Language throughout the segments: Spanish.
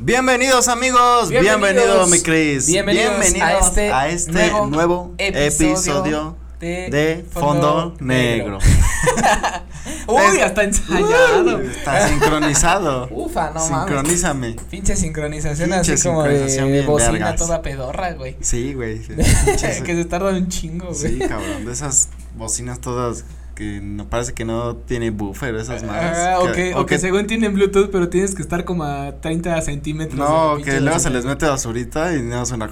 Bienvenidos amigos, Bienvenidos. bienvenido mi Chris. Bienvenidos a este a este nuevo nuevo, episodio de de Fondo, Negro. Uy, hasta ensayado. Está sincronizado. Ufa, no mames. Sincronízame. Pinche sincronización Pinche así como sincronización de bocina vergas. toda pedorra, güey. Sí, güey. sí. que se tarda un chingo, güey. Sí, cabrón, de esas bocinas todas que no parece que no tiene buffer, esas madres. Ah, o que, o que según tienen Bluetooth, pero tienes que estar como a 30 centímetros. No, que luego se les mete basurita y no suena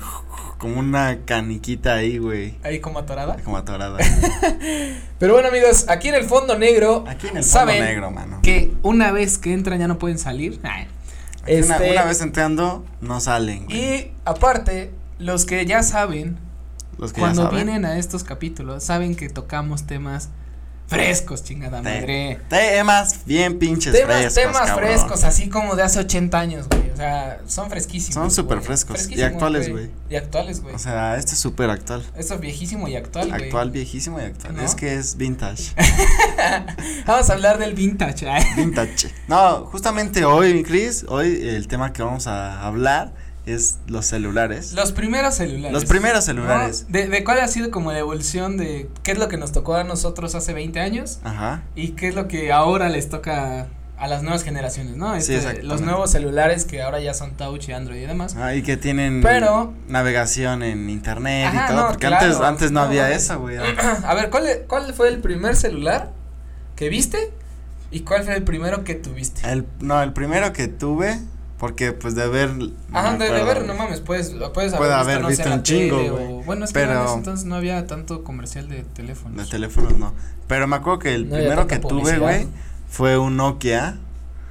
como una caniquita ahí, güey. Ahí como atorada. Como atorada. Pero bueno, amigos, aquí en el fondo negro. Aquí en el fondo negro, mano. Que una vez que entran ya no pueden salir. Ay. Aquí una, Este, una vez entrando, no salen, güey. Y aparte, los que ya saben, Los que cuando ya saben. vienen a estos capítulos, saben que tocamos temas frescos, chingada Te- madre. Temas bien pinches Temas, frescos, temas cabrón. frescos, así como de hace 80 años, güey. O sea, son fresquísimos. Son súper frescos y actuales, güey. Y actuales, güey. O sea, este es súper actual. Esto es viejísimo y actual, güey. Actual, viejísimo y actual. ¿No? Es que es vintage. Vamos a hablar del vintage. ay. vintage. No, justamente hoy, Chris, hoy el tema que vamos a hablar es los celulares. Los primeros celulares. Los primeros ¿no? celulares. De, de cuál ha sido como la evolución de qué es lo que nos tocó a nosotros hace 20 años Ajá. y qué es lo que ahora les toca a las nuevas generaciones, ¿no? Sí, Este, exactamente. los nuevos celulares que ahora ya son touch y Android y demás. Ah, y que tienen Pero- navegación en internet Ajá, y todo, no, porque claro. antes, antes no, No, había eso, güey. A ver, ¿cuál, ¿cuál fue el primer celular que viste y cuál fue el primero que tuviste? El, no, el primero que tuve, porque pues de ver. no Ajá, de, de güey. no mames, puedes, puedes Puede haber haber visto, no visto un chingo, tele güey. o- bueno, es que Pero- en ese entonces no había tanto comercial de teléfonos. De teléfonos no. Pero me acuerdo que el No primero que tuve, güey, fue un Nokia.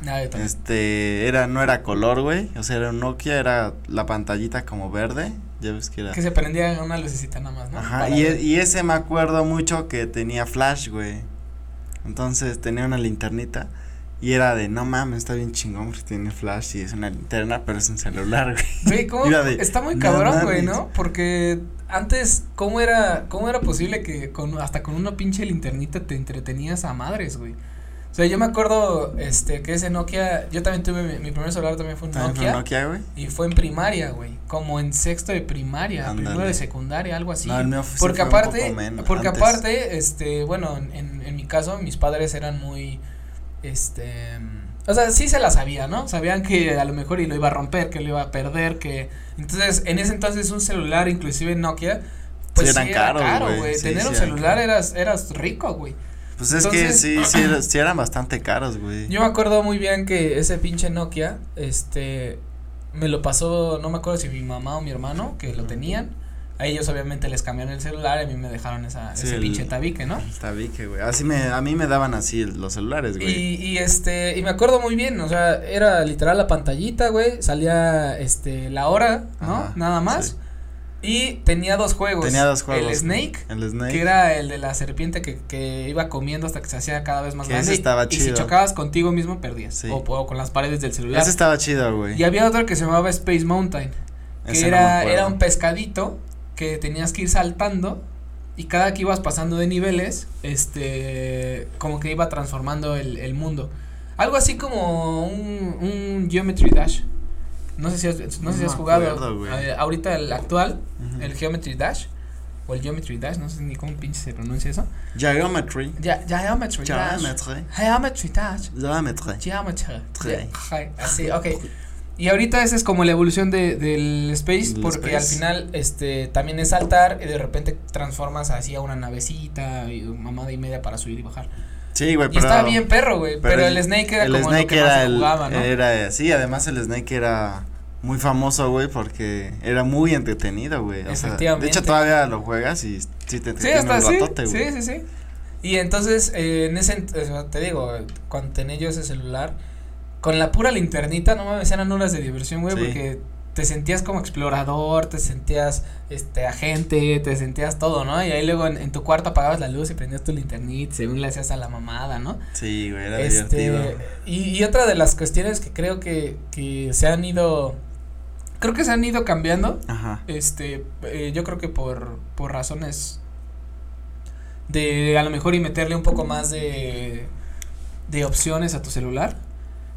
Ah, yo también. Este, era, no era color, güey. O sea, era un Nokia, era la pantallita como verde. Ya ves que era. Que se prendía una lucecita nada más, ¿no? Ajá, Para y, ver. e- y ese me acuerdo mucho que tenía flash, güey. Entonces tenía una linternita. Y era de, no mames, está bien chingón porque tiene flash y es una linterna, pero es un celular, güey. Güey, ¿cómo? De, Está muy cabrón, güey. ¿no? Porque antes, ¿cómo era, cómo era posible que con, hasta con una pinche linternita te entretenías a madres, güey? O sea, yo me acuerdo, este, que ese Nokia, yo también tuve, mi, mi primer celular también fue un También Nokia. un Nokia, güey. Y fue en primaria, güey, como en sexto de primaria, primero de secundaria, algo así. No, el mío porque fue un aparte, poco menos, porque antes. aparte, este, bueno, en, en mi caso, mis padres eran muy, este, o sea, sí se la sabía, ¿no? Sabían que a lo mejor y lo iba a romper, que lo iba a perder, que, entonces, en ese entonces un celular, inclusive Nokia, pues Sí, sí, eran era caros, caro, güey, sí, tener sí un celular eras, eras rico, güey. Pues es Entonces- que sí, sí, sí eran bastante caros, güey. Yo me acuerdo muy bien que ese pinche Nokia, este, me lo pasó, no me acuerdo si mi mamá o mi hermano, que lo tenían. A ellos obviamente les cambiaron el celular y a mí me dejaron esa, Sí, ese el- pinche tabique, ¿no? Está bien que, güey. Así me, a mí me daban así los celulares, güey. Y, y este, y me acuerdo muy bien, o sea, era literal la pantallita, güey, salía, este, la hora, ¿no? Ajá, Nada más. sí. Y tenía dos juegos. Tenía dos juegos. El Snake, El Snake. que era el de la serpiente que, que iba comiendo hasta que se hacía cada vez más Que grande. ese estaba y, y chido. si chocabas contigo mismo, perdías. Sí. O, o con las paredes del celular. Ese estaba chido, güey. Y había otro que se llamaba Space Mountain, que Ese era, era un pescadito que tenías que ir saltando y cada que ibas pasando de niveles, este, como que iba transformando el, el mundo. Algo así como un, un Geometry Dash. No sé si has, no sé si No has jugado acuerdo, eh, ahorita el actual, el Geometry Dash. O el Geometry Dash, no sé ni cómo pinche se pronuncia eso. Geometry. Ya, Geometry Dash. Geometry. Geometry Dash. Geometry. Geometry. Así, ok. Y ahorita esa es como la evolución de, del space, porque space. al final, este, también es saltar y de repente transformas así a una navecita y mamada y media para subir y bajar. Sí, güey, y pero. estaba bien perro, güey, pero, el Snake era el como Snake lo que era más el, jugaba, ¿no? Era, sí, además el Snake era muy famoso, güey, porque era muy entretenido, güey. Sea, de Efectivamente. hecho, todavía lo juegas y sí te Sí, entretiene hasta un sí, ratote, güey. sí, sí, sí. Y entonces, eh, en ese, te digo, cuando tenía yo ese celular, con la pura linternita, no mames, eran horas de diversión, güey, Sí. porque te sentías como explorador, te sentías, este, agente, te sentías todo, ¿no? Y ahí luego en, en tu cuarto apagabas la luz y prendías tu linternita, según le hacías a la mamada, ¿no? Sí, güey, era este, divertido. y, y otra de las cuestiones que creo que, que se han ido, creo que se han ido cambiando, Ajá. este, eh, yo creo que por, por razones de a lo mejor y meterle un poco más de, de opciones a tu celular.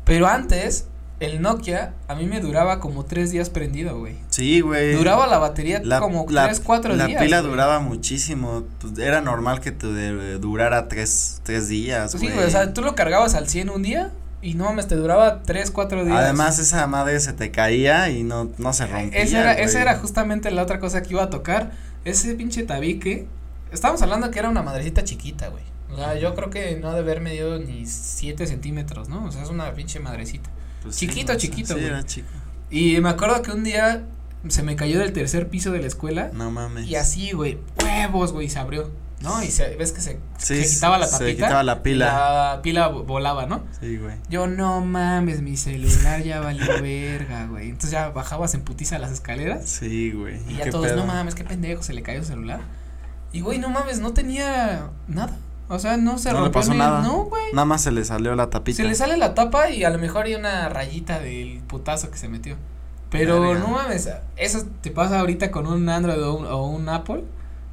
Pero antes, el Nokia a mí me duraba como tres días prendido, güey. Sí, güey. Duraba la batería La- como la- tres, cuatro La días. pila güey. duraba muchísimo. Pues, era normal que te de- durara tres, tres días, Pues güey. sí, güey, o sea, tú lo cargabas al 100 un día y no mames, te duraba tres, cuatro días. Además, esa madre se te caía y no, no se rompía. esa era, güey. esa era justamente la otra cosa que iba a tocar. Ese pinche tabique. Estábamos hablando que era una madrecita chiquita, güey. O sea, yo creo que no ha de haber medido ni siete centímetros, ¿no? O sea, es una pinche madrecita. Pues sí, chiquito, sea, chiquito, Sí, güey. era chico. Y me acuerdo que un día se me cayó del tercer piso de la escuela. No mames. Y así, güey, huevos, güey, se abrió. ¿No? Y se, ves que se, Sí, se quitaba la se tapita. quitaba la pila. La pila vo- volaba, ¿no? Sí, güey. Yo, no mames, mi celular ya valió verga, güey. Entonces ya bajabas en putiza las escaleras. Sí, güey. Y ya ¿Qué todos, pedo? no mames, qué pendejo, se le cayó el celular. Y güey, no mames, no tenía nada. O sea, no se No le rompió pasó ni- nada. No, güey. Nada más se le salió la tapita. Se le sale la tapa y a lo mejor hay una rayita del putazo que se metió. Pero Verga. no mames, eso te pasa ahorita con un Android o un, o un Apple.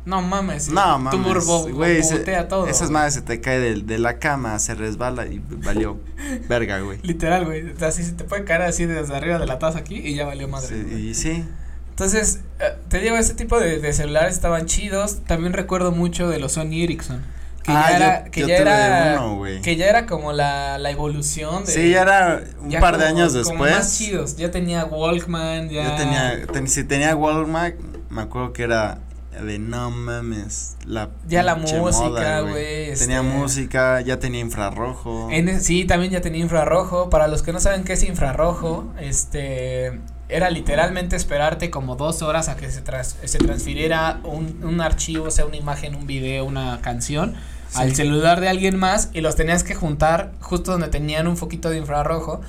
No mames, No tu mames. morbo güey, se- todo. Esas madres se te cae de, de la cama, se resbala y valió verga, güey. Literal, güey. O sea, se te puede caer así desde arriba de la taza aquí y ya valió madre. Sí, y sí. Entonces, eh, te digo, ese tipo de, de celulares estaban chidos. También recuerdo mucho de los Sony Ericsson. Que Ah, ya yo- era, que yo ya era, uno, que ya era como la, la evolución de. Sí, ya era un ya par de años como más después. chidos. Ya tenía Walkman, ya. Yo tenía, ten- si tenía Walmart, me acuerdo que era de no mames, la Ya la música, güey, Tenía este- música, ya tenía infrarrojo. En e- sí, también ya tenía infrarrojo. Para los que no saben qué es infrarrojo, este era literalmente esperarte como dos horas a que se, tras- se transfiriera un, un archivo, sea una imagen, un video, una canción. Al celular de alguien más y los tenías que juntar justo donde tenían un foquito de infrarrojo.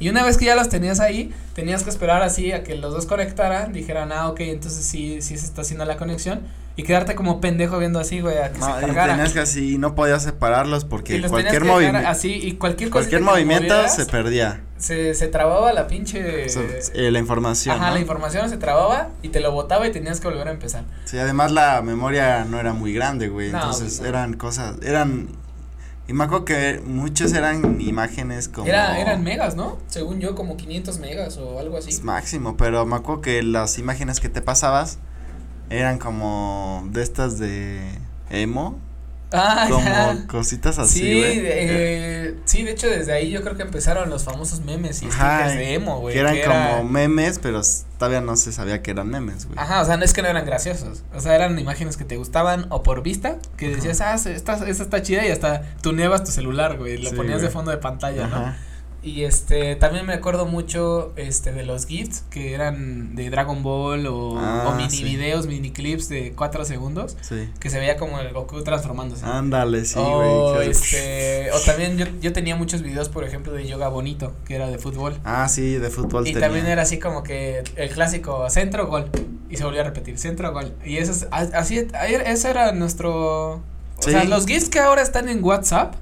Y una vez que ya los tenías ahí, tenías que esperar así a que los dos conectaran, dijeran, ah, ok, entonces sí, sí se está haciendo la conexión, y quedarte como pendejo viendo así, güey, a que No, se cargara. tenías que así, no podías separarlos porque cualquier movimiento, así y cualquier cualquier movimiento movieras, se perdía. se, se trababa la pinche O sea, eh, la información. ajá ¿no? la información se trababa y te lo botaba y tenías que volver a empezar Sí, además la memoria no era muy grande, güey. No, entonces eran cosas, eran. Y me acuerdo que muchos eran imágenes como. era eran megas no según yo como 500 megas o algo así Es máximo, pero me acuerdo que las imágenes que te pasabas eran como de estas de emo, ah como ya. cositas así, sí eh, sí de hecho desde ahí yo creo que empezaron los famosos memes y Ajá, stickers de emo güey que eran era- como memes, pero todavía no se sabía que eran memes, güey. Ajá, o sea, no es que no eran graciosos. O sea, eran imágenes que te gustaban o por vista, que Ajá. decías, ah, se- esta, esta está chida y hasta tuneabas tu celular, güey. Lo Sí, ponías de fondo de pantalla, ¿no? Y este, también me acuerdo mucho, este, de los GIFs que eran de Dragon Ball o, Ah, o mini sí. videos, mini clips de cuatro segundos, Sí. que se veía como el Goku transformándose. Ándale, sí, o güey. que- este, o también yo, yo tenía muchos videos, por ejemplo, de yoga bonito, que era de fútbol. Ah, sí, de fútbol Y tenía. también era así como que el clásico centro gol y se volvía a repetir centro gol y eso es así ese era nuestro o Sí. sea los gifs que ahora están en WhatsApp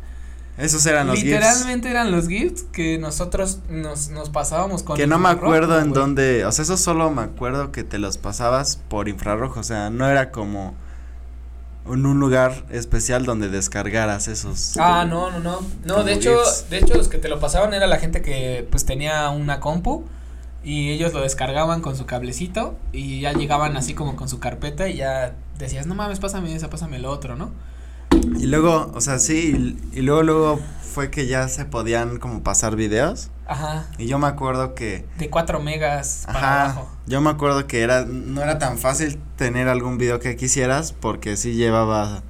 Esos eran los GIFs. literalmente eran los gifs que nosotros nos, nos pasábamos con Que no me acuerdo en dónde, o sea, eso solo me acuerdo que te los pasabas por infrarrojo, o sea, no era como en un lugar especial donde descargaras esos. Ah, no, no, no. No, Como de hecho, GIFs. de hecho los que te lo pasaban era la gente que pues tenía una compu y ellos lo descargaban con su cablecito y ya llegaban así como con su carpeta y ya decías, "No mames, pásame esa, pásame lo otro", ¿no? Y luego, o sea, sí, y, y luego, luego fue que ya se podían como pasar videos. Ajá. Y yo me acuerdo que, De 4 megas para ajá, abajo. yo me acuerdo que era, no era tan fácil tener algún video que quisieras porque sí llevaba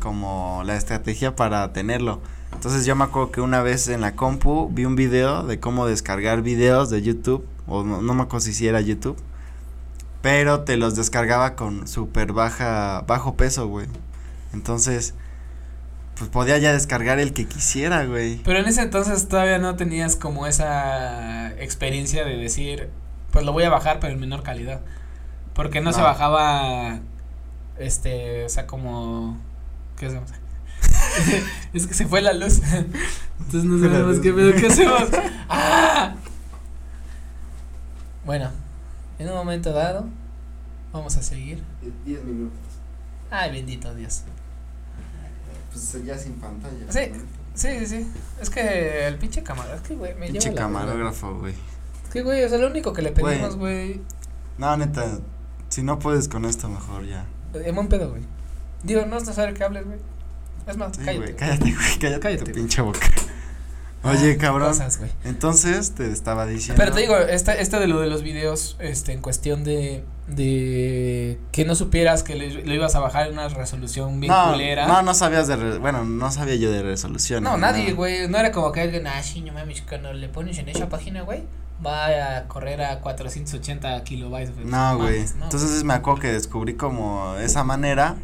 como la estrategia para tenerlo. Entonces yo me acuerdo que una vez en la compu vi un video de cómo descargar videos de YouTube, o no, no me acuerdo si era YouTube, pero te los descargaba con súper baja, bajo peso, güey. Entonces, pues podía ya descargar el que quisiera, güey. Pero en ese entonces todavía no tenías como esa experiencia de decir, pues lo voy a bajar pero en menor calidad. Porque no, se bajaba, este, o sea, como, ¿qué hacemos? es que se fue la luz. Entonces no sabemos qué pedo, ¿qué hacemos? ¡Ah! Bueno, en un momento dado, vamos a seguir. 10 minutos. Ay, bendito Dios. Pues ya sin pantalla. Sí. Sí, sí, sí. Es que el pinche camarógrafo, es que, güey, me Pinche lleva la camarógrafo, güey. Es que, güey, o sea, lo único que le pedimos, güey, No, neta, si no puedes con esto, mejor ya. en buen pedo, güey. Digo, no es necesario que hables, güey. Es más, Sí, cállate. güey, cállate, güey, cállate, Cállate, tu pinche boca. Oye, Ah, cabrón. Cosas, güey. Entonces te estaba diciendo. Pero te digo, este, este de lo de los videos, este, en cuestión de, de que no supieras que le- lo ibas a bajar en una resolución bien no, culera. no, no sabías de. re- bueno, no sabía yo de resolución. No, nadie, güey. No era como que alguien, ah, sí, no mames, cuando le pones en esa página, güey, va a correr a 480 kilobytes. No, güey. no. Entonces me acuerdo que descubrí como esa manera.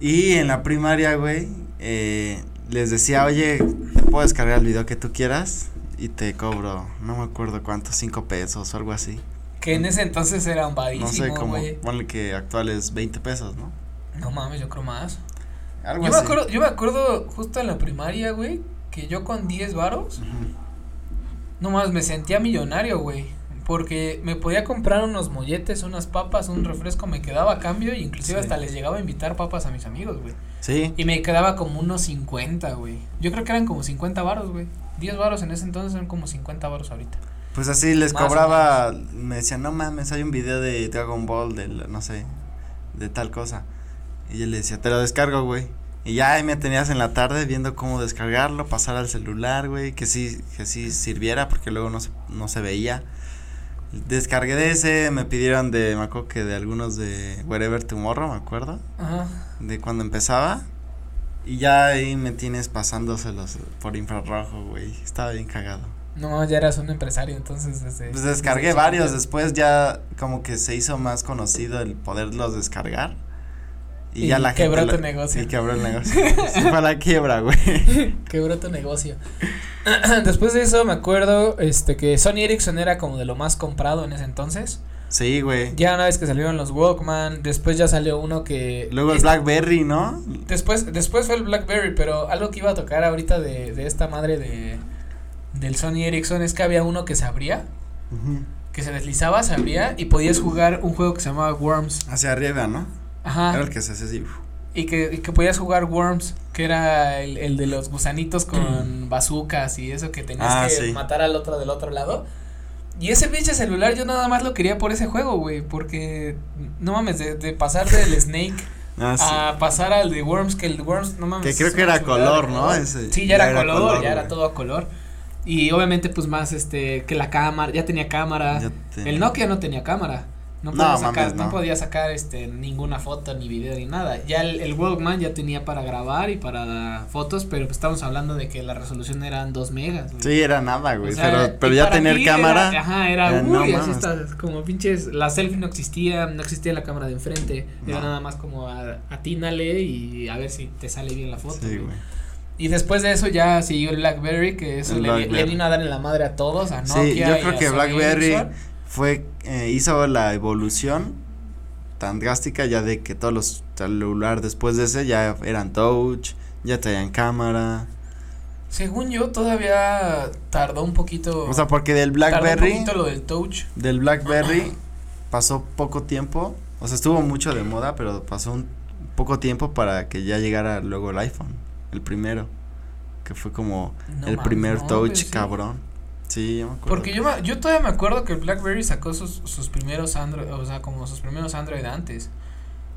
Y en la primaria, güey, eh, les decía, oye, te puedo descargar el video que tú quieras y te cobro, no me acuerdo cuánto, cinco pesos o algo así. Que en ese entonces era un No sé, badísimo, como, güey. ponle que actual es 20 pesos, ¿no? No mames, yo creo más. Algo Yo me así. acuerdo, yo me acuerdo justo en la primaria, güey, que yo con 10 varos, no más, me sentía millonario, güey. Porque me podía comprar unos molletes, unas papas, un refresco, me quedaba a cambio y inclusive Sí. hasta les llegaba a invitar papas a mis amigos, güey. Sí, Y me quedaba como unos 50, güey. Yo creo que eran como 50 varos, güey. 10 varos en ese entonces eran como 50 varos ahorita. Pues así les Más cobraba, me decían, no mames, hay un video de Dragon Ball, del, no sé, de tal cosa. Y yo le decía, te lo descargo, güey. Y ya ahí me tenías en la tarde viendo cómo descargarlo, pasar al celular, güey, que sí, que sí sirviera, porque luego no se, no se veía. Descargué de ese, me pidieron de, me acuerdo que de algunos de Wherever Tomorrow, me acuerdo, Ajá. de cuando empezaba. Y ya ahí me tienes pasándoselos por infrarrojo, güey. Estaba bien cagado. No, ya eras un empresario, entonces desde. Pues descargué desde varios, después ya como que se hizo más conocido el poderlos descargar. Y, Y ya la quebró gente. tu lo- negocio. Y quebró el negocio. Se fue a la quiebra, güey. Quebró tu negocio. Después de eso me acuerdo este que Sony Ericsson era como de lo más comprado en ese entonces. Sí, güey. Ya una vez que salieron los Walkman, después ya salió uno que Luego el Blackberry, ¿no? Después, después fue el BlackBerry, pero algo que iba a tocar ahorita de, de esta madre de del Sony Ericsson es que había uno que se abría, que se deslizaba, se abría y podías jugar un juego que se llamaba Worms. Hacia arriba, ¿no? Era Ajá. el que se hace así. Y que, y que podías jugar Worms, que era el, el de los gusanitos con bazucas y eso que tenías Ah, que sí. matar al otro del otro lado. Y ese pinche celular yo nada más lo quería por ese juego, güey, porque no mames, de, de pasar del Snake Ah, sí. a pasar al de Worms, que el Worms, no mames. Que creo que era color, ¿no? Ese, Sí, ya era, color, color, ya era todo a color. Y obviamente, pues más este, que la cámara, ya tenía cámara. Ya El Nokia no tenía cámara. No No, podía sacar, mames, no. no. podía sacar este ninguna foto ni video ni nada. Ya el, el Walkman ya tenía para grabar y para fotos, pero pues estamos hablando de que la resolución eran 2 megas. güey. Sí, era nada, güey. O sea, pero pero ya tener cámara. Era, ajá, era, era, uy, no así mames. está, como pinches, la selfie no existía, no existía la cámara de enfrente, era nada más como a- atínale y a ver si te sale bien la foto. Sí, güey. güey. Y después de eso ya siguió el BlackBerry, que eso le, le BlackBerry. vino a dar en la madre a todos, a Nokia. Sí, yo y creo a que Sony BlackBerry Ericsson. fue eh, hizo la evolución tan drástica ya de que todos los celulares después de ese ya eran touch, ya traían cámara. Según yo, todavía tardó un poquito. O sea, porque del tardó un BlackBerry, poquito lo del touch. del BlackBerry pasó poco tiempo, o sea, estuvo mucho de moda, pero pasó un poco tiempo para que ya llegara luego el iPhone, el primero, que fue como No el primer no, touch sí. cabrón. Sí, yo me acuerdo. Porque yo, me- yo todavía me acuerdo que el BlackBerry sacó sus, sus primeros Android, o sea, como sus primeros Android antes.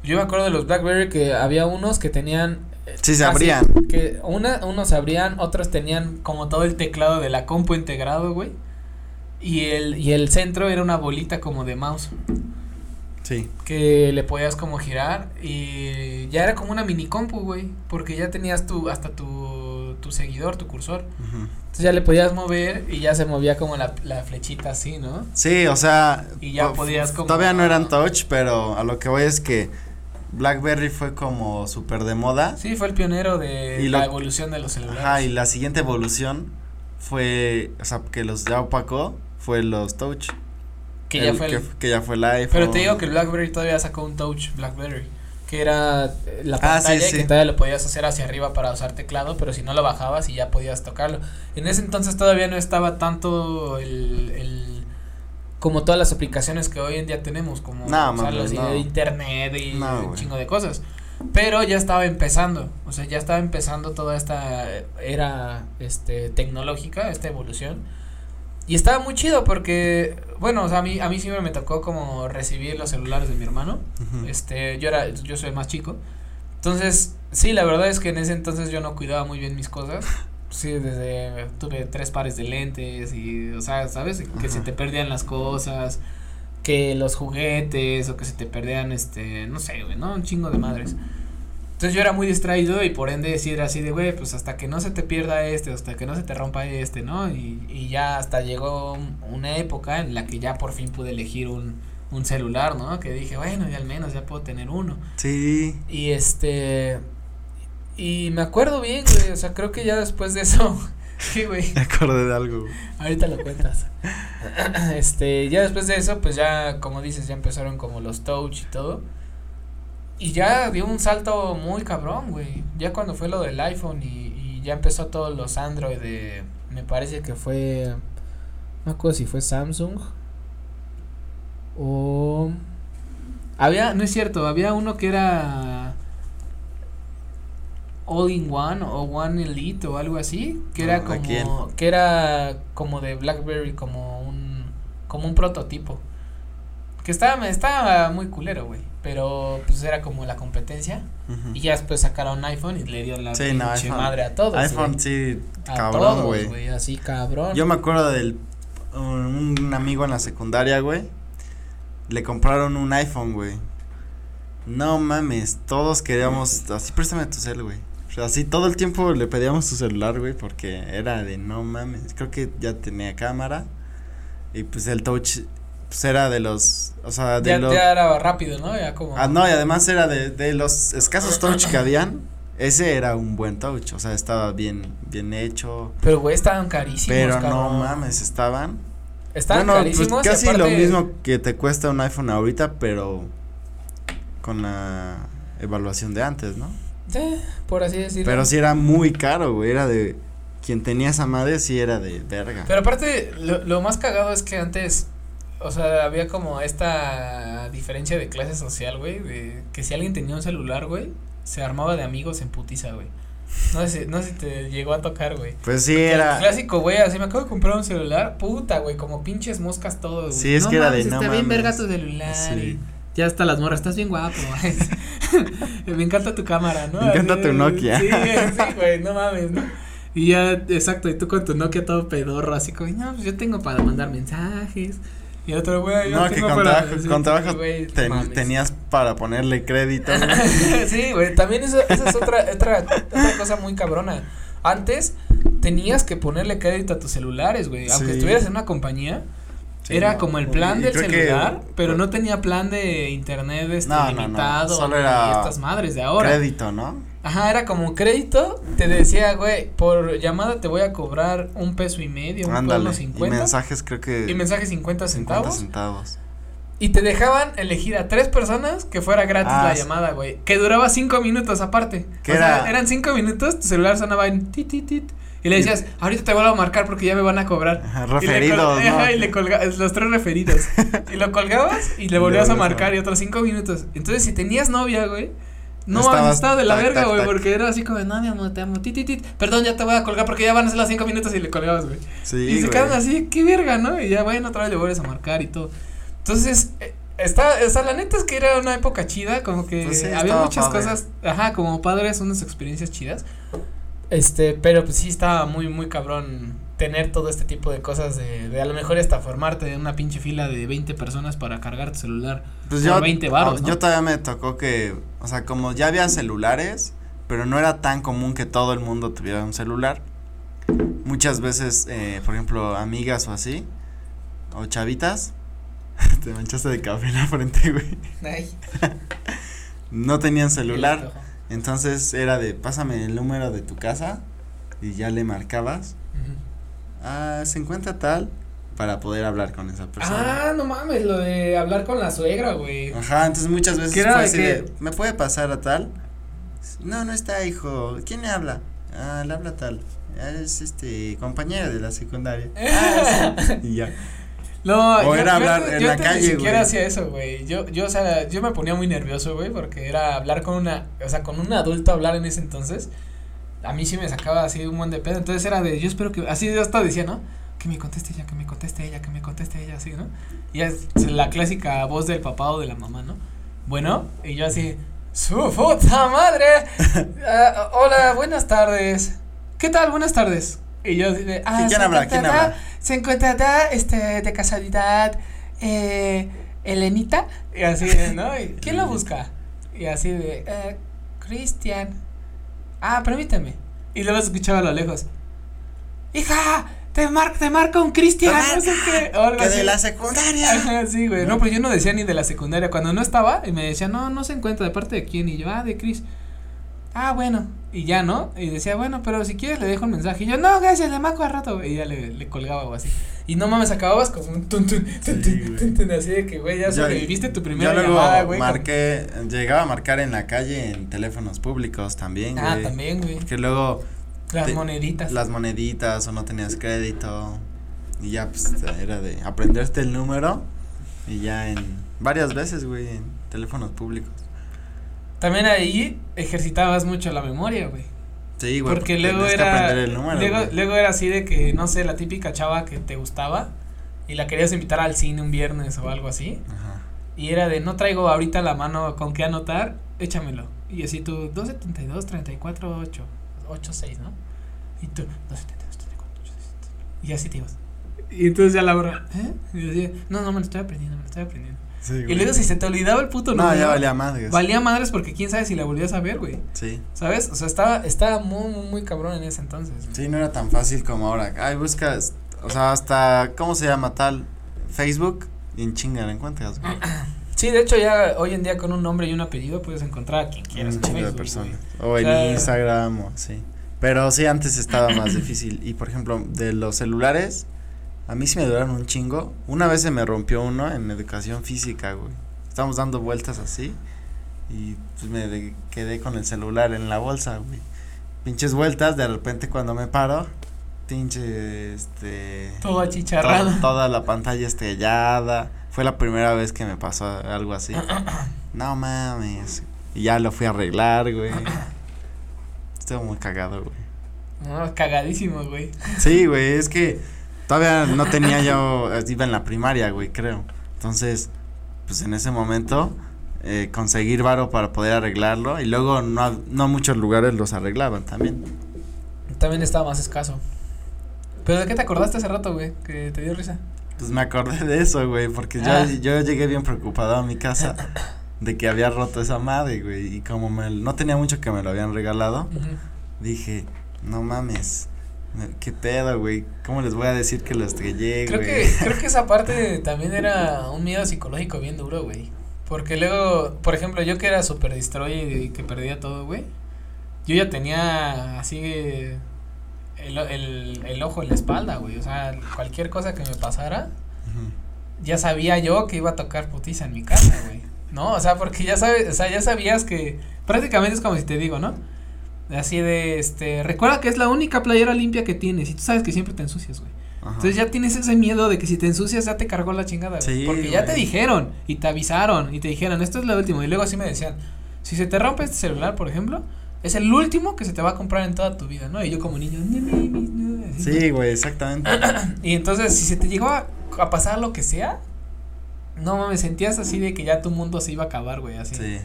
Yo me acuerdo de los BlackBerry que había unos que tenían. eh, Sí, se abrían. Que una, unos se abrían, otros tenían como todo el teclado de la compu integrado, güey. Y el, y el centro era una bolita como de mouse. Sí. que le podías como girar y ya era como una mini compu, güey, porque ya tenías tu hasta tu, tu seguidor, tu cursor. Entonces ya le podías mover y ya se movía como la, la flechita así, ¿no? Sí, o sea, Y ya po- podías como- Todavía no eran touch, pero a lo que voy es que BlackBerry fue como súper de moda. Sí, fue el pionero de Y la lo- evolución de los celulares. Ajá, y la siguiente evolución fue, o sea, que los ya opacó, fue los touch. Que ya fue el- que, que ya fue el iPhone. Pero te digo que el BlackBerry todavía sacó un touch BlackBerry, que era eh, la Ah, sí, pantalla sí. que todavía lo podías hacer hacia arriba para usar teclado, pero si no lo bajabas y ya podías tocarlo. En ese entonces todavía no estaba tanto el, el como todas las aplicaciones que hoy en día tenemos, como No, usar los no. de internet y No, un chingo de cosas. pero ya estaba empezando, o sea, ya estaba empezando toda esta era este tecnológica, esta evolución. Y estaba muy chido porque, bueno, o sea, a mí, a mí siempre me tocó como recibir los celulares de mi hermano. Este, yo era, yo soy el más chico. Entonces, sí, la verdad es que en ese entonces yo no cuidaba muy bien mis cosas. Sí, desde, tuve tres pares de lentes y, o sea, ¿sabes? Que se te perdían las cosas, que los juguetes o que se te perdían, este, no sé, güey, ¿no? Un chingo de madres. Entonces yo era muy distraído y por ende era así de, güey, pues hasta que no se te pierda este, hasta que no se te rompa este, ¿no? Y, y ya hasta llegó un- una época en la que ya por fin pude elegir un, un celular, ¿no? Que dije, bueno, y al menos ya puedo tener uno. Sí. Y este, y me acuerdo bien, güey, o sea, creo que ya después de eso, sí, güey, Me acordé de algo. güey. ahorita lo cuentas. Este, ya después de eso, pues ya, como dices, ya empezaron como los touch y todo. Y ya dio un salto muy cabrón, güey. Ya cuando fue lo del iPhone y, y ya empezó todos los Android de, me parece que fue, no acuerdo si fue Samsung o había, no es cierto, había uno que era All in One o One Elite o algo así, que era No, ¿de quién? como, que era como de BlackBerry, como un, como un prototipo. Que estaba, estaba muy culero, güey. Pero pues era como la competencia. Y ya después sacaron iPhone y le dio la Sí, no, pinche iPhone- madre a todos. iPhone sí, A cabrón, güey. güey. Así cabrón. Yo me acuerdo del un, un amigo en la secundaria, güey. Le compraron un iPhone, güey. No mames, todos queríamos, así préstame tu cel, güey. O sea, así todo el tiempo le pedíamos su celular, güey, porque era de no mames. Creo que ya tenía cámara. Y pues el touch, pues era de los, o sea, de ya, los. ya era rápido, ¿no? Ya como. Ah, no, y además era de, de los escasos touch que habían. Ese era un buen touch, o sea, estaba bien, bien hecho. Pero, güey, estaban carísimos. Pero no mames, estaban. Estaban Bueno, pues carísimos. y casi lo mismo que te cuesta un iPhone ahorita, pero con la evaluación de antes, ¿no? Sí, por así decirlo. Pero sí era muy caro, güey, era de quien tenía esa madre sí era de verga. Pero aparte, lo, lo más cagado es que antes, o sea, había como esta diferencia de clase social, güey, de que si alguien tenía un celular, güey, se armaba de amigos en putiza, güey. No sé, si- no sé si te llegó a tocar, güey. pues sí era clásico, güey, así me acabo de comprar un celular, puta, güey, como pinches moscas todo, güey. Sí, es que era de, no Está bien mames. verga tu celular. Sí. y Ya hasta las morras, estás bien guapo. me encanta tu cámara, ¿no? Me encanta Así, tu Nokia. Sí, sí, güey, no mames, ¿no? Y ya, exacto, y tú con tu Nokia todo pedorro, así como, no, pues yo tengo para mandar mensajes. Y otro, güey, yo no, que con para. trabajo, con ten- tenías para ponerle crédito. sí, güey, también eso, esa es otra, otra, otra cosa muy cabrona. Antes tenías que ponerle crédito a tus celulares, güey. Aunque Sí. estuvieras en una compañía, Sí, era no, como el plan del que- celular, pero no tenía plan de internet este No, no, no, limitado. solo era estas madres de ahora. Crédito, ¿no? Ajá, era como crédito, te decía, güey, por llamada te voy a cobrar un peso y medio, un Ándale. peso Y cincuenta. mensajes creo que Y mensajes 50 50 centavos. centavos. Y te dejaban elegir a tres personas que fuera gratis Ah, la sí. llamada, güey. Que duraba cinco minutos aparte. Que o sea, era- eran cinco minutos, tu celular sonaba en tit, tit, tit. Y le decías, ahorita te vuelvo a marcar porque ya me van a cobrar. Ajá, Y le col- referidos, ¿no? Y le colgabas, los tres referidos. y lo colgabas y le volvías a marcar y otros cinco minutos. Entonces, si tenías novia, güey. No, Estabas estaba de la tac, verga, güey, porque era así como, de, no, mi amor, te amo, tit, tit. Perdón, ya te voy a colgar porque ya van a ser las cinco minutos y le colgabas, güey. Sí, y se güey. quedan así, qué verga, ¿no? Y ya, bueno, otra vez le vuelves a marcar y todo. Entonces, eh, está, o sea, la neta es que era una época chida, como que Pues sí, había muchas padre. cosas, ajá, como padres, unas experiencias chidas. Este, pero pues sí estaba muy, muy cabrón tener todo este tipo de cosas de, de a lo mejor hasta formarte en una pinche fila de 20 personas para cargar tu celular. Pues por yo, 20 varos, ah, ¿no? yo todavía me tocó que, o sea, como ya había celulares, pero no era tan común que todo el mundo tuviera un celular. Muchas veces, eh, por ejemplo, amigas o así, o chavitas, te manchaste de café en la frente, güey. Ay, No tenían celular, entonces era de, pásame el número de tu casa y ya le marcabas. Ujú. Ah, se encuentra tal para poder hablar con esa persona. Ah, no mames, lo de hablar con la suegra, güey. Ajá, entonces muchas veces ¿Qué era fue de así qué? de, ¿me puede pasar a tal? No, no está, hijo. ¿Quién le habla? Ah, le habla tal. Ah, Es este compañera de la secundaria. Ah, sí. y ya. No, O yo, era hablar en yo la calle, Ni siquiera güey. hacía eso, güey. Yo, yo, o sea, yo me ponía muy nervioso, güey, porque era hablar con una, o sea, con un adulto hablar en ese entonces. A mí sí me sacaba así un buen de pedo. Entonces era de, yo espero que, así yo hasta decía, ¿no? Que me conteste ella, que me conteste ella, que me conteste ella, así, ¿no? Y es la clásica voz del papá o de la mamá, ¿no? Bueno, y yo así, su puta madre. Ah, hola, buenas tardes. ¿Qué tal? Buenas tardes. Y yo así de, ah, ¿Quién se habla? ¿Quién habla? Se encontrará, este, de casualidad, eh, Elenita. Y así de, ¿no? ¿Quién la busca? Y así de, eh, Cristian. Ah, permíteme. Y luego escuchaba a lo lejos. Hija, te, mar te marca un Cristian. Te No sé qué. o algo Que de la secundaria. Ajá, sí, güey. No, pero yo no decía ni de la secundaria. Cuando no estaba, y me decía, no, no se encuentra. ¿De parte de quién? Y yo, ah, de Chris. Ah, bueno. Y ya, ¿no? Y decía, bueno, pero si quieres le dejo un mensaje. Y yo, no, gracias, le marco al rato. Y ya le, le colgaba o así. Y no mames, acababas como un tun, tun, tun, Sí, así de que, güey, ya sobreviviste tu primera luego llamada, güey. con- marqué, llegaba a marcar en la calle en teléfonos públicos también, güey. Ah, también, güey. Que luego Las te- moneditas. las moneditas o no tenías crédito y ya pues era de aprenderte el número y ya en varias veces, güey, en teléfonos públicos. También ahí ejercitabas mucho la memoria, güey. Sí, güey. Porque luego tenías que era. el número, luego, luego era así de que, no sé, la típica chava que te gustaba y la querías invitar al cine un viernes o algo así. Ajá. Y era de, no traigo ahorita la mano con qué anotar, échamelo. Y así tú, 272, 34, 8, 86, ¿no? Y tú, 272, 34, 86. Y así te ibas. Y entonces ya la hora, ¿eh? Y decía, no, no, me lo estoy aprendiendo, me lo estoy aprendiendo. Sí, Y luego si se te olvidaba el puto No, número, ya valía madres. valía madres porque quién sabe si la volvías a ver, güey. Sí. ¿Sabes? O sea, estaba, estaba muy, muy, muy cabrón en ese entonces. güey. Sí, no era tan fácil como ahora. Ay, buscas, o sea, hasta, ¿cómo se llama tal? Facebook y en chinga la encuentras, güey. Sí, de hecho ya hoy en día con un nombre y un apellido puedes encontrar a quien quieras. un en chingo de Facebook, personas. güey. O en O sea- Instagram o sí. Pero sí, antes estaba más difícil. Y por ejemplo, de los celulares, a mí sí me duraron un chingo. Una vez se me rompió uno en educación física, güey. Estábamos dando vueltas así. Y pues me quedé con el celular en la bolsa, güey. Pinches vueltas, de repente cuando me paro, pinche, este. Todo achicharrado. to- toda la pantalla estrellada. Fue la primera vez que me pasó algo así. no mames. Y ya lo fui a arreglar, güey. Estuvo muy cagado, güey. No, cagadísimo, güey. Sí, güey, es que todavía no tenía yo, iba en la primaria, güey, creo. Entonces, pues en ese momento, eh, conseguir varo para poder arreglarlo y luego no, no muchos lugares los arreglaban también. También estaba más escaso. ¿Pero de qué te acordaste hace rato, güey? Que te dio risa. Pues me acordé de eso, güey, porque Ah. yo, yo llegué bien preocupado a mi casa de que había roto esa madre, güey, y como me, no tenía mucho que me lo habían regalado, dije, no mames, me- qué pedo, güey, ¿cómo les voy a decir que lo estrellé, Creo güey? que, creo que esa parte también era un miedo psicológico bien duro, güey. Porque luego, por ejemplo, yo que era súper destroyer y que perdía todo, güey. Yo ya tenía así el, el, el ojo en la espalda, güey. O sea, cualquier cosa que me pasara, ya sabía yo que iba a tocar putiza en mi casa, güey. ¿No? O sea, porque ya sabes, o sea, ya sabías que prácticamente es como si te digo, ¿no? Así de, este, recuerda que es la única playera limpia que tienes y tú sabes que siempre te ensucias, güey. Ajá. Entonces ya tienes ese miedo de que si te ensucias ya te cargó la chingada, güey. Sí, Porque ya te dijeron y te avisaron y te dijeron, esto es lo último. Y luego así me decían, si se te rompe este celular, por ejemplo, es el último que se te va a comprar en toda tu vida, ¿no? Y yo como niño. Sí, güey, exactamente. Y entonces, si se te llegó a, a pasar lo que sea, no mames, sentías así de que ya tu mundo se iba a acabar, güey, así. Sí.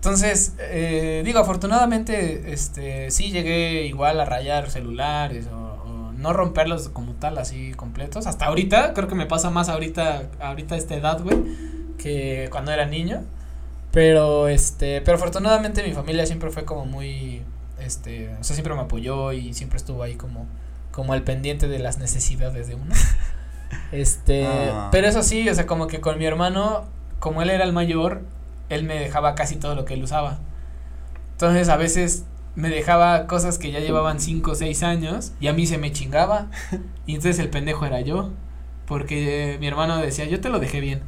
Entonces, eh, digo, afortunadamente, este, sí llegué igual a rayar celulares o, o no romperlos como tal, así completos. Hasta ahorita, creo que me pasa más ahorita, ahorita a esta edad, güey, que cuando era niño. Pero, este, pero afortunadamente mi familia siempre fue como muy, este, o sea, siempre me apoyó y siempre estuvo ahí como, como al pendiente de las necesidades de uno. Este, Ah. pero eso sí, o sea, como que con mi hermano, como él era el mayor, él me dejaba casi todo lo que él usaba. Entonces a veces me dejaba cosas que ya llevaban 5 o 6 años y a mí se me chingaba. Y entonces el pendejo era yo. Porque eh, mi hermano decía, yo te lo dejé bien.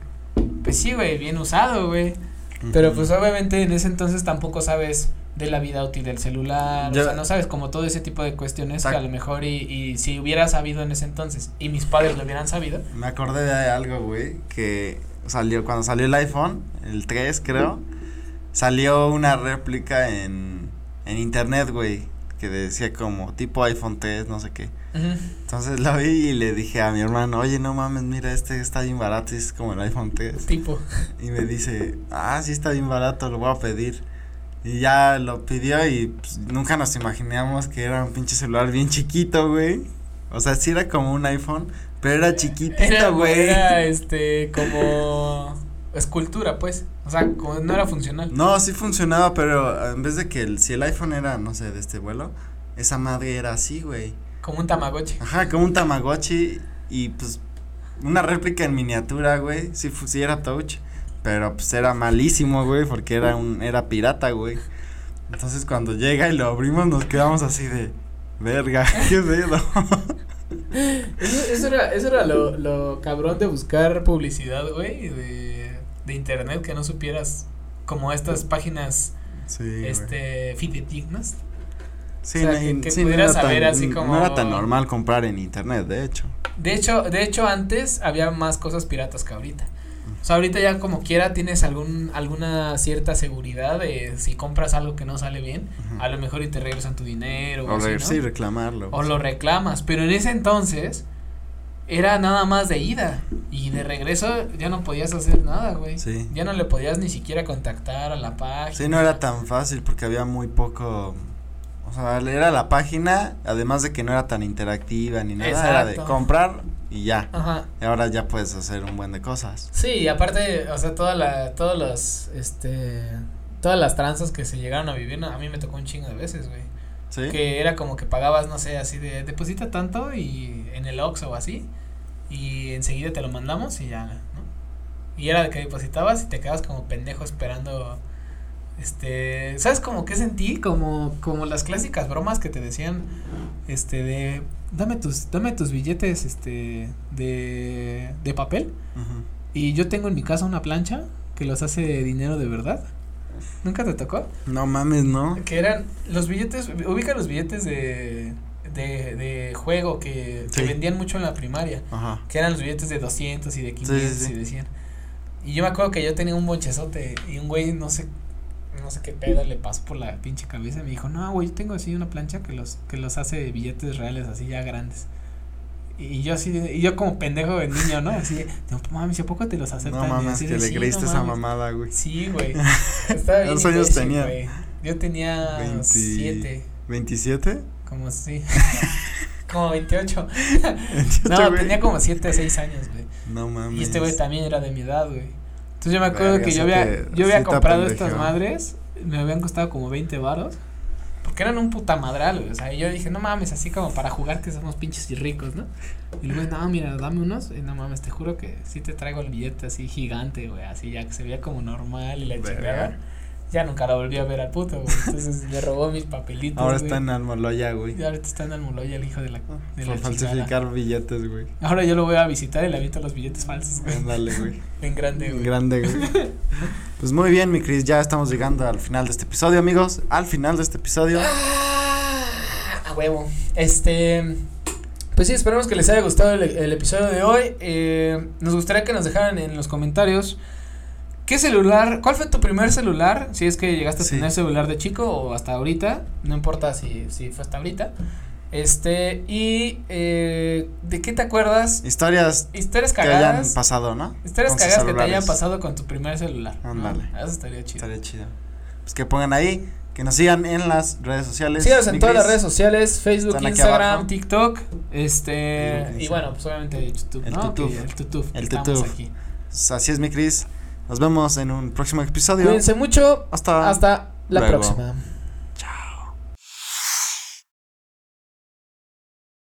Pues sí, güey, bien usado, güey. Pero pues obviamente en ese entonces tampoco sabes de la vida útil del celular, Yo- o sea, no sabes como todo ese tipo de cuestiones que a lo mejor y, y si hubiera sabido en ese entonces y mis padres lo hubieran sabido, Me acordé de algo, güey, que salió, cuando salió el iPhone, el 3 creo, salió una réplica en, en internet, güey, que decía como tipo iPhone 3, no sé qué. Entonces lo vi y le dije a mi hermano, oye, no mames, mira, este está bien barato, es como el iPhone 3. tipo, Y me dice, ah, sí está bien barato, lo voy a pedir. Y ya lo pidió y pues, nunca nos imaginamos que era un pinche celular bien chiquito, güey. O sea, sí era como un iPhone, pero era chiquitito, güey. era este como escultura, pues, o sea, como no era funcional. No, sí funcionaba, pero en vez de que el, si el iPhone era, no sé, de este vuelo, esa madre era así, güey. Como un tamagotchi. Ajá, como un Tamagotchi y pues una réplica en miniatura, güey. Sí, sí era touch, pero pues era malísimo, güey, porque era un era pirata, güey. Entonces cuando llega y lo abrimos nos quedamos así de verga, qué pedo. Eso, eso era, eso era lo, lo cabrón de buscar publicidad, güey, de, de internet, que no supieras como estas páginas, Sí, este, fidedignas. Sí, o sea, no, que- y- que sí, no pudieras tan- saber así como- No era tan normal comprar en internet, de hecho. De hecho, de hecho antes había más cosas piratas que ahorita. O sea, ahorita ya como quiera tienes algún, alguna cierta seguridad de si compras algo que no sale bien, a lo mejor y te regresan tu dinero o, O así, re- ¿no? sí, reclamarlo. o lo reclamas, pero en ese entonces era nada más de ida y de regreso ya no podías hacer nada, güey. Sí. Ya no le podías ni siquiera contactar a la página. Sí, no era tan fácil porque había muy poco. O sea, era la página, además de que no era tan interactiva ni nada, era de Exacto. comprar y ya. Ajá. Y ahora ya puedes hacer un buen de cosas. Sí, y aparte, o sea, toda la, todos los, este, todas las tranzas que se llegaron a vivir, a mí me tocó un chingo de veces, güey. ¿Sí? Que era como que pagabas, no sé, así de, deposita tanto y en el Oxxo o así, y enseguida te lo mandamos y ya, ¿no? Y era de que depositabas y te quedabas como pendejo esperando, este, ¿sabes como qué sentí? Como, como las clásicas bromas que te decían, este, de, dame tus, dame tus billetes, este, de, de papel. Y yo tengo en mi casa una plancha que los hace de dinero de verdad. ¿Nunca te tocó? No mames, ¿no? Que eran los billetes, ubica los billetes de, de, de juego que, que Sí. vendían mucho en la primaria. Ajá. Que eran los billetes de 200 y de sí, 500 sí. y de 100. Y yo me acuerdo que yo tenía un bonchezote y un güey, no sé, no sé qué pedo le pasó por la pinche cabeza. y Me dijo, no, güey, yo tengo así una plancha que los, que los hace billetes reales así ya grandes. Y yo así, de- y yo como pendejo de niño, ¿no? Así, de, no mames, ¿a poco te los aceptan? No mames, que de, le "Sí, creíste no esa mames". mamada, güey. Sí, güey. ¿Cuántos años tenía? güey. Yo tenía Veinti- siete, ¿27? como sí. como 28. ¿28, No, güey? tenía como 7 6 años, güey. No mames. Y este güey también era de mi edad, güey. Entonces yo me acuerdo Verga, que yo había, te- yo había comprado estas madres, me habían costado como 20 varos. Porque eran un puta madral, güey. O sea, y yo dije, no mames, así como para jugar que somos pinches y ricos, ¿no? Y luego, no, mira, dame unos. Y no mames, te juro que sí te traigo el billete así gigante, güey. Así ya que se veía como normal y la chingada. Ya nunca la volví a ver al puto, güey. Entonces me robó mis papelitos. Ahora güey. está en Almoloya, güey. Y ahorita está en Almoloya el hijo de la. de Por la falsificar chingada. billetes, güey. Ahora yo lo voy a visitar y le aviento los billetes falsos, güey. Ándale, güey. En grande, güey. Grande, güey. Pues muy bien, mi Cris, ya estamos llegando al final de este episodio, amigos. Al final de este episodio. Ah, a huevo. Este. Pues sí, esperamos que les haya gustado el, el episodio de hoy. Eh, nos gustaría que nos dejaran en los comentarios. ¿Qué celular? ¿Cuál fue tu primer celular? Si es que llegaste a Sí. tener celular de chico o hasta ahorita. No importa si, si fue hasta ahorita. Este. Y. Eh, ¿De qué te acuerdas? Historias Historias que hayan cagadas. pasado, ¿no? Historias Con cagadas que te hayan pasado con tu primer celular. ¿no? Ándale. Eso estaría chido. Estaría chido. Pues que pongan ahí, que nos sigan en las redes sociales. Síganos en todas las redes sociales, Facebook, Instagram. TikTok, este, y bueno, pues obviamente YouTube, El ¿no? el tutuf, El aquí. Pues así es, mi Cris. Nos vemos en un próximo episodio. Cuídense mucho, Hasta. hasta la luego. próxima.